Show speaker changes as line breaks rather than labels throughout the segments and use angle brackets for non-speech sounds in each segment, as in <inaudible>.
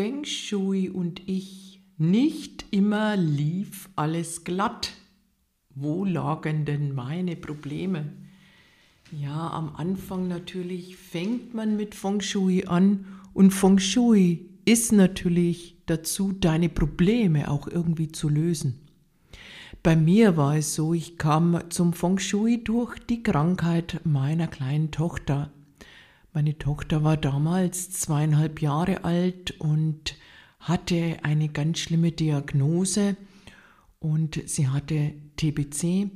Feng Shui und ich, nicht immer lief alles glatt. Wo lagen denn meine Probleme? Ja, am Anfang natürlich fängt man mit Feng Shui an und Feng Shui ist natürlich dazu, deine Probleme auch irgendwie zu lösen. Bei mir war es so, ich kam zum Feng Shui durch die Krankheit meiner kleinen Tochter. Meine Tochter war damals zweieinhalb Jahre alt und hatte eine ganz schlimme Diagnose und sie hatte TBC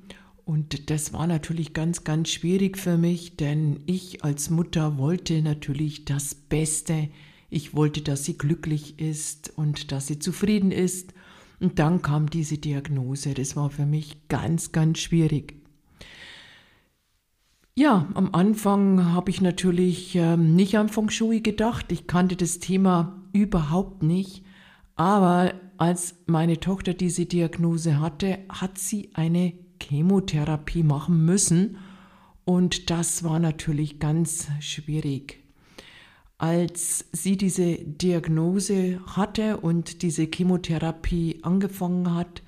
und das war natürlich ganz, ganz schwierig für mich, denn ich als Mutter wollte natürlich das Beste. Ich wollte, dass sie glücklich ist und dass sie zufrieden ist. Und dann kam diese Diagnose. Das war für mich ganz, ganz schwierig. Ja, am Anfang habe ich natürlich ähm, nicht an Feng Shui gedacht. Ich kannte das Thema überhaupt nicht. Aber als meine Tochter diese Diagnose hatte, hat sie eine Chemotherapie machen müssen. Und das war natürlich ganz schwierig. Als sie diese Diagnose hatte und diese Chemotherapie angefangen hat,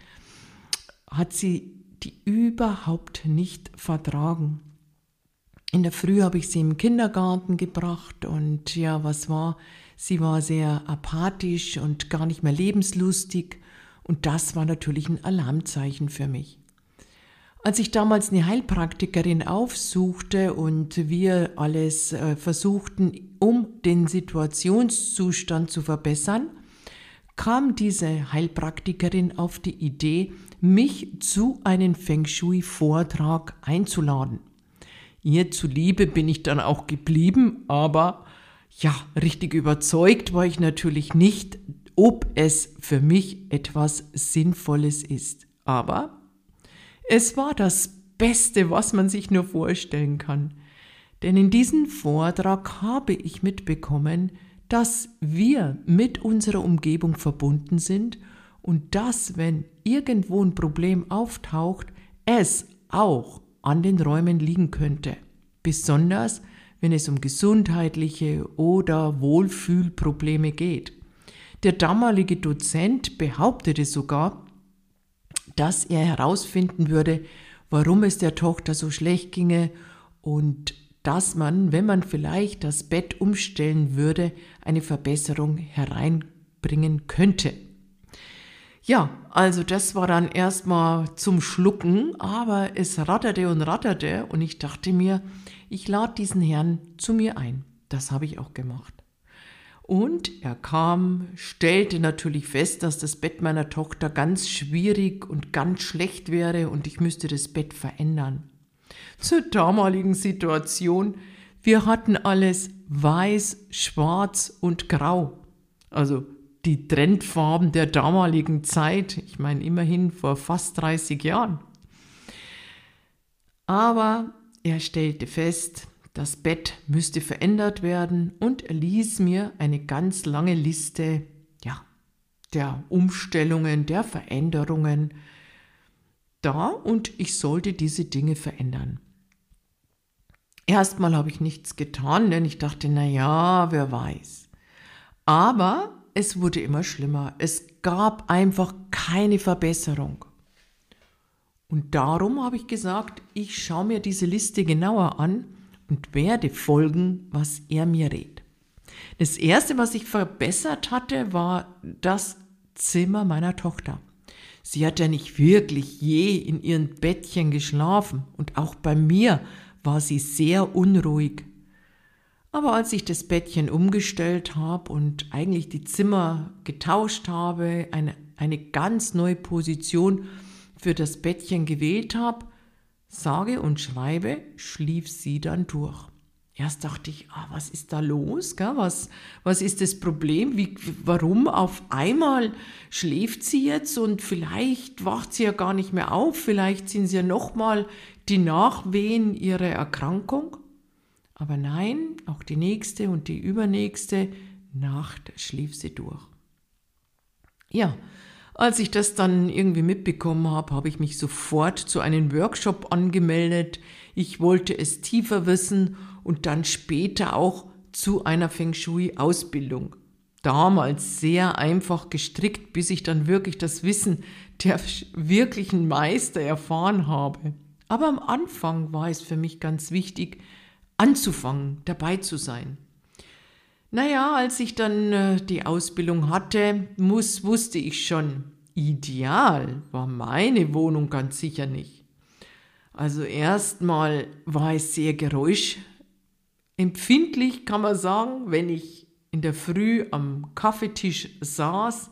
hat sie die überhaupt nicht vertragen. In der Früh habe ich sie im Kindergarten gebracht und ja, was war? Sie war sehr apathisch und gar nicht mehr lebenslustig und das war natürlich ein Alarmzeichen für mich. Als ich damals eine Heilpraktikerin aufsuchte und wir alles äh, versuchten, um den Situationszustand zu verbessern, kam diese Heilpraktikerin auf die Idee, mich zu einem Feng Shui-Vortrag einzuladen. Ihr zuliebe bin ich dann auch geblieben, aber ja, richtig überzeugt war ich natürlich nicht, ob es für mich etwas Sinnvolles ist. Aber es war das Beste, was man sich nur vorstellen kann. Denn in diesem Vortrag habe ich mitbekommen, dass wir mit unserer Umgebung verbunden sind und dass, wenn irgendwo ein Problem auftaucht, es auch an den Räumen liegen könnte. Besonders wenn es um gesundheitliche oder Wohlfühlprobleme geht. Der damalige Dozent behauptete sogar, dass er herausfinden würde, warum es der Tochter so schlecht ginge und dass man, wenn man vielleicht das Bett umstellen würde, eine Verbesserung hereinbringen könnte. Ja, also das war dann erstmal zum Schlucken, aber es ratterte und ratterte und ich dachte mir, ich lade diesen Herrn zu mir ein. Das habe ich auch gemacht. Und er kam, stellte natürlich fest, dass das Bett meiner Tochter ganz schwierig und ganz schlecht wäre und ich müsste das Bett verändern. Zur damaligen Situation, wir hatten alles weiß, schwarz und grau. Also die Trendfarben der damaligen Zeit. Ich meine, immerhin vor fast 30 Jahren. Aber er stellte fest, das Bett müsste verändert werden und er ließ mir eine ganz lange Liste ja, der Umstellungen, der Veränderungen da und ich sollte diese Dinge verändern. Erstmal habe ich nichts getan, denn ich dachte, na ja, wer weiß. Aber es wurde immer schlimmer. Es gab einfach keine Verbesserung. Und darum habe ich gesagt, ich schaue mir diese Liste genauer an und werde folgen, was er mir rät. Das Erste, was ich verbessert hatte, war das Zimmer meiner Tochter. Sie hat ja nicht wirklich je in ihrem Bettchen geschlafen und auch bei mir war sie sehr unruhig. Aber als ich das Bettchen umgestellt habe und eigentlich die Zimmer getauscht habe, eine, eine ganz neue Position für das Bettchen gewählt habe, sage und schreibe, schlief sie dann durch. Erst dachte ich, ah, was ist da los? Gell? Was, was ist das Problem? Wie, warum auf einmal schläft sie jetzt und vielleicht wacht sie ja gar nicht mehr auf? Vielleicht sind sie ja nochmal die Nachwehen ihrer Erkrankung? Aber nein, auch die nächste und die übernächste Nacht schlief sie durch. Ja, als ich das dann irgendwie mitbekommen habe, habe ich mich sofort zu einem Workshop angemeldet. Ich wollte es tiefer wissen und dann später auch zu einer Feng Shui-Ausbildung. Damals sehr einfach gestrickt, bis ich dann wirklich das Wissen der wirklichen Meister erfahren habe. Aber am Anfang war es für mich ganz wichtig, anzufangen, dabei zu sein. Naja, als ich dann äh, die Ausbildung hatte, muss, wusste ich schon, ideal war meine Wohnung ganz sicher nicht. Also erstmal war es sehr geräuschempfindlich, kann man sagen, wenn ich in der Früh am Kaffeetisch saß,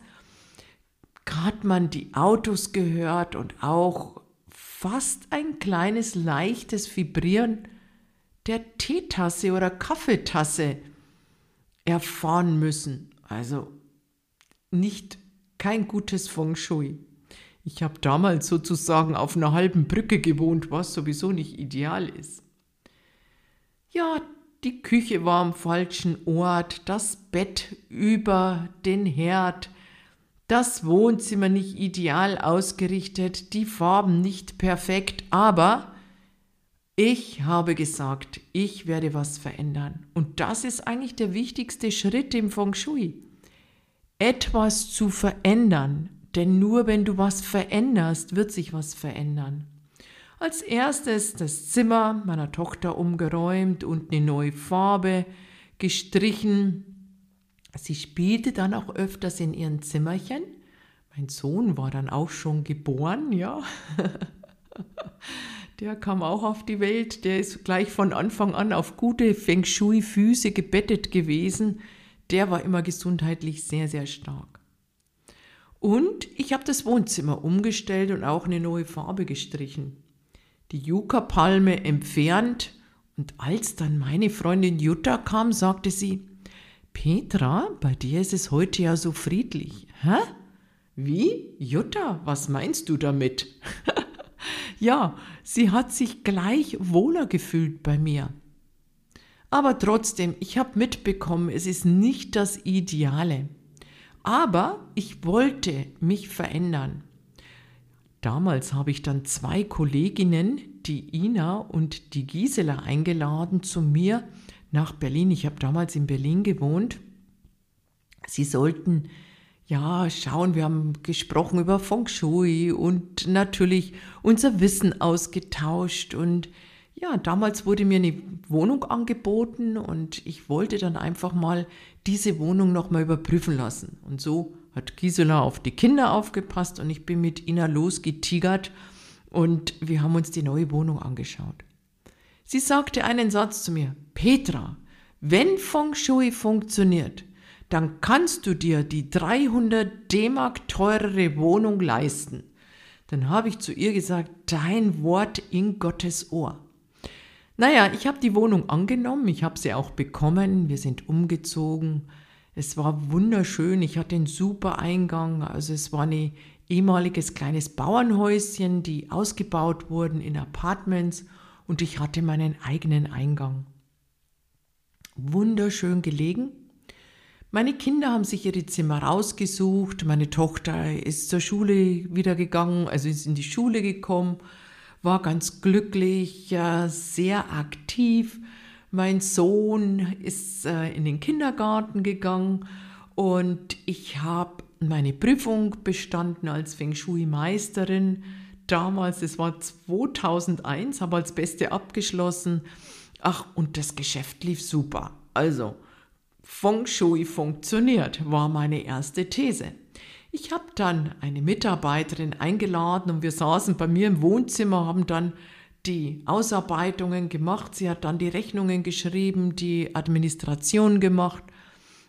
hat man die Autos gehört und auch fast ein kleines leichtes Vibrieren der Teetasse oder Kaffeetasse erfahren müssen. Also nicht kein gutes Feng Shui. Ich habe damals sozusagen auf einer halben Brücke gewohnt, was sowieso nicht ideal ist. Ja, die Küche war am falschen Ort, das Bett über den Herd, das Wohnzimmer nicht ideal ausgerichtet, die Farben nicht perfekt, aber ich habe gesagt, ich werde was verändern. Und das ist eigentlich der wichtigste Schritt im Feng Shui. Etwas zu verändern. Denn nur wenn du was veränderst, wird sich was verändern. Als erstes das Zimmer meiner Tochter umgeräumt und eine neue Farbe gestrichen. Sie spielte dann auch öfters in ihren Zimmerchen. Mein Sohn war dann auch schon geboren, ja. <laughs> Der kam auch auf die Welt, der ist gleich von Anfang an auf gute Feng Shui-Füße gebettet gewesen. Der war immer gesundheitlich sehr, sehr stark. Und ich habe das Wohnzimmer umgestellt und auch eine neue Farbe gestrichen. Die Yucca-Palme entfernt und als dann meine Freundin Jutta kam, sagte sie, Petra, bei dir ist es heute ja so friedlich. Hä? Wie? Jutta, was meinst du damit? <laughs> Ja, sie hat sich gleich wohler gefühlt bei mir. Aber trotzdem, ich habe mitbekommen, es ist nicht das Ideale. Aber ich wollte mich verändern. Damals habe ich dann zwei Kolleginnen, die Ina und die Gisela, eingeladen zu mir nach Berlin. Ich habe damals in Berlin gewohnt. Sie sollten ja, schauen, wir haben gesprochen über Feng Shui und natürlich unser Wissen ausgetauscht. Und ja, damals wurde mir eine Wohnung angeboten und ich wollte dann einfach mal diese Wohnung nochmal überprüfen lassen. Und so hat Gisela auf die Kinder aufgepasst und ich bin mit Ina losgetigert und wir haben uns die neue Wohnung angeschaut. Sie sagte einen Satz zu mir, Petra, wenn Feng Shui funktioniert, dann kannst du dir die 300 D-Mark teurere Wohnung leisten. Dann habe ich zu ihr gesagt, dein Wort in Gottes Ohr. Naja, ich habe die Wohnung angenommen, ich habe sie auch bekommen, wir sind umgezogen. Es war wunderschön, ich hatte einen super Eingang, also es war ein ehemaliges kleines Bauernhäuschen, die ausgebaut wurden in Apartments und ich hatte meinen eigenen Eingang. Wunderschön gelegen, meine Kinder haben sich ihre Zimmer rausgesucht. Meine Tochter ist zur Schule wieder gegangen, also ist in die Schule gekommen, war ganz glücklich, sehr aktiv. Mein Sohn ist äh, in den Kindergarten gegangen und ich habe meine Prüfung bestanden als Feng Shui Meisterin. Damals, es war 2001, habe als Beste abgeschlossen. Ach, und das Geschäft lief super. Also, Feng Shui funktioniert, war meine erste These. Ich habe dann eine Mitarbeiterin eingeladen und wir saßen bei mir im Wohnzimmer, haben dann die Ausarbeitungen gemacht. Sie hat dann die Rechnungen geschrieben, die Administration gemacht.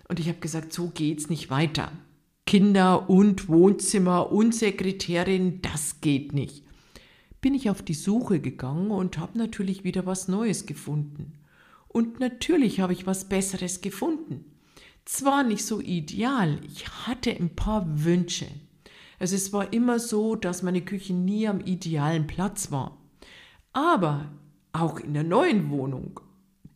Und ich habe gesagt, so geht's nicht weiter. Kinder und Wohnzimmer und Sekretärin, das geht nicht. Bin ich auf die Suche gegangen und habe natürlich wieder was Neues gefunden. Und natürlich habe ich was Besseres gefunden. Zwar nicht so ideal, ich hatte ein paar Wünsche. Also es war immer so, dass meine Küche nie am idealen Platz war. Aber auch in der neuen Wohnung,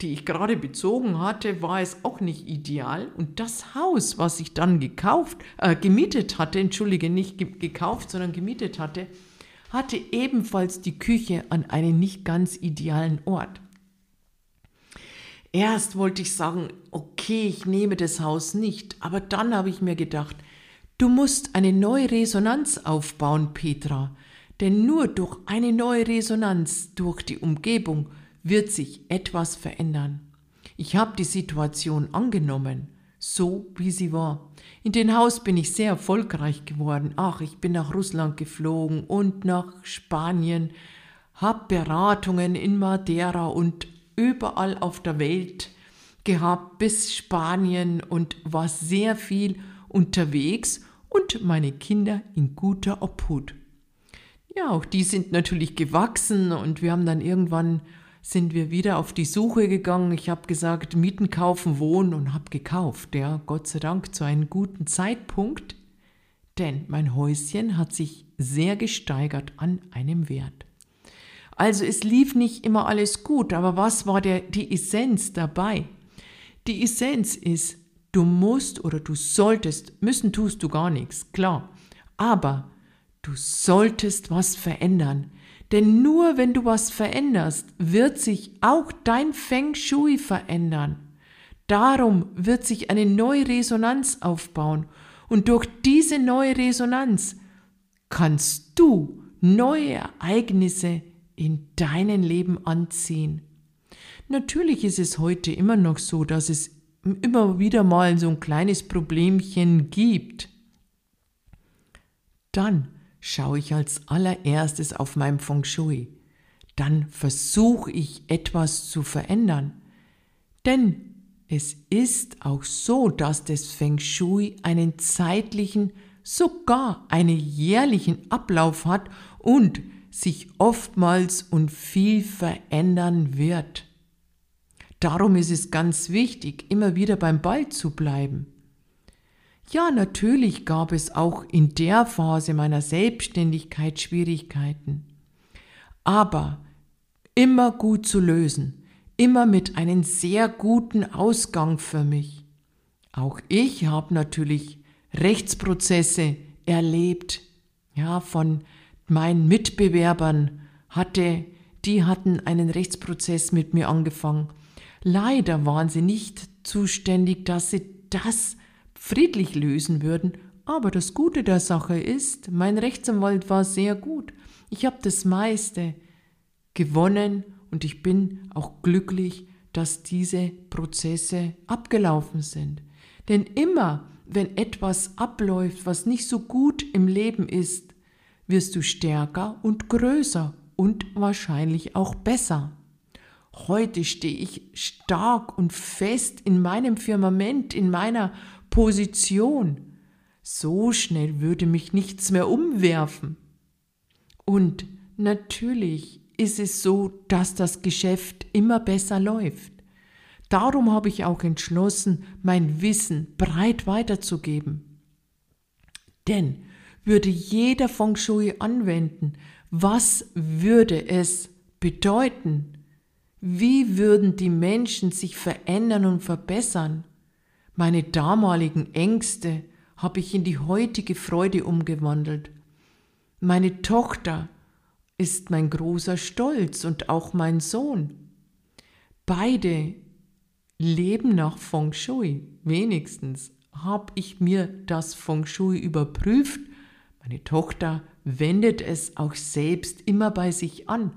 die ich gerade bezogen hatte, war es auch nicht ideal. Und das Haus, was ich dann gekauft, äh, gemietet hatte, entschuldige, nicht ge gekauft, sondern gemietet hatte, hatte ebenfalls die Küche an einem nicht ganz idealen Ort. Erst wollte ich sagen, okay, ich nehme das Haus nicht, aber dann habe ich mir gedacht, du musst eine neue Resonanz aufbauen, Petra, denn nur durch eine neue Resonanz durch die Umgebung wird sich etwas verändern. Ich habe die Situation angenommen, so wie sie war. In dem Haus bin ich sehr erfolgreich geworden. Ach, ich bin nach Russland geflogen und nach Spanien, habe Beratungen in Madeira und überall auf der Welt gehabt, bis Spanien und war sehr viel unterwegs und meine Kinder in guter Obhut. Ja, auch die sind natürlich gewachsen und wir haben dann irgendwann sind wir wieder auf die Suche gegangen. Ich habe gesagt, Mieten, kaufen, wohnen und habe gekauft. Ja, Gott sei Dank zu einem guten Zeitpunkt, denn mein Häuschen hat sich sehr gesteigert an einem Wert. Also es lief nicht immer alles gut, aber was war der, die Essenz dabei? Die Essenz ist, du musst oder du solltest, müssen tust du gar nichts, klar, aber du solltest was verändern. Denn nur wenn du was veränderst, wird sich auch dein Feng Shui verändern. Darum wird sich eine neue Resonanz aufbauen und durch diese neue Resonanz kannst du neue Ereignisse in deinem Leben anziehen. Natürlich ist es heute immer noch so, dass es immer wieder mal so ein kleines Problemchen gibt. Dann schaue ich als allererstes auf mein Feng Shui. Dann versuche ich etwas zu verändern. Denn es ist auch so, dass das Feng Shui einen zeitlichen, sogar einen jährlichen Ablauf hat und sich oftmals und viel verändern wird. Darum ist es ganz wichtig, immer wieder beim Ball zu bleiben. Ja, natürlich gab es auch in der Phase meiner Selbstständigkeit Schwierigkeiten. Aber immer gut zu lösen, immer mit einem sehr guten Ausgang für mich. Auch ich habe natürlich Rechtsprozesse erlebt, ja, von meinen Mitbewerbern hatte, die hatten einen Rechtsprozess mit mir angefangen. Leider waren sie nicht zuständig, dass sie das friedlich lösen würden, aber das Gute der Sache ist, mein Rechtsanwalt war sehr gut. Ich habe das meiste gewonnen und ich bin auch glücklich, dass diese Prozesse abgelaufen sind. Denn immer, wenn etwas abläuft, was nicht so gut im Leben ist, wirst du stärker und größer und wahrscheinlich auch besser. Heute stehe ich stark und fest in meinem Firmament, in meiner Position. So schnell würde mich nichts mehr umwerfen. Und natürlich ist es so, dass das Geschäft immer besser läuft. Darum habe ich auch entschlossen, mein Wissen breit weiterzugeben. Denn würde jeder Feng Shui anwenden, was würde es bedeuten? Wie würden die Menschen sich verändern und verbessern? Meine damaligen Ängste habe ich in die heutige Freude umgewandelt. Meine Tochter ist mein großer Stolz und auch mein Sohn. Beide leben nach Feng Shui. Wenigstens habe ich mir das Feng Shui überprüft. Meine Tochter wendet es auch selbst immer bei sich an.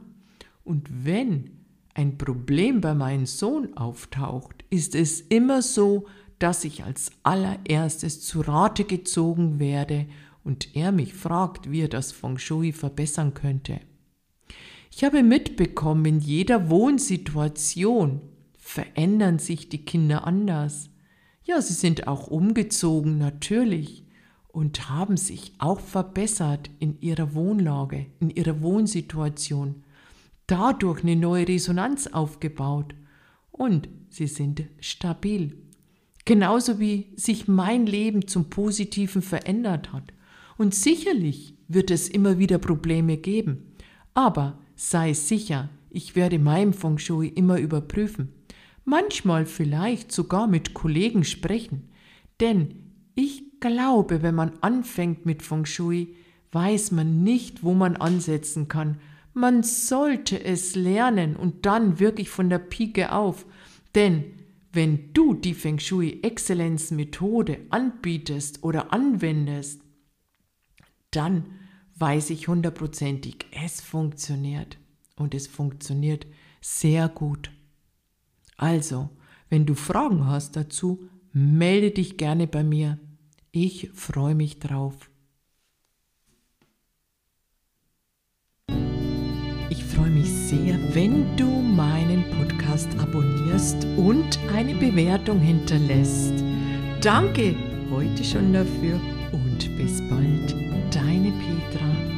Und wenn ein Problem bei meinem Sohn auftaucht, ist es immer so, dass ich als allererstes zu Rate gezogen werde und er mich fragt, wie er das Feng Shui verbessern könnte. Ich habe mitbekommen, in jeder Wohnsituation verändern sich die Kinder anders. Ja, sie sind auch umgezogen, natürlich, und haben sich auch verbessert in ihrer Wohnlage, in ihrer Wohnsituation, dadurch eine neue Resonanz aufgebaut und sie sind stabil. Genauso wie sich mein Leben zum Positiven verändert hat. Und sicherlich wird es immer wieder Probleme geben. Aber sei sicher, ich werde mein Feng Shui immer überprüfen. Manchmal vielleicht sogar mit Kollegen sprechen. Denn ich glaube, wenn man anfängt mit Feng Shui, weiß man nicht, wo man ansetzen kann. Man sollte es lernen und dann wirklich von der Pike auf. Denn wenn du die Feng Shui Exzellenz Methode anbietest oder anwendest, dann weiß ich hundertprozentig, es funktioniert. Und es funktioniert sehr gut. Also, wenn du Fragen hast dazu, melde dich gerne bei mir. Ich freue mich drauf. Ich freue mich sehr, wenn du meinen Podcast abonnierst und eine Bewertung hinterlässt. Danke heute schon dafür und bis bald, deine Petra.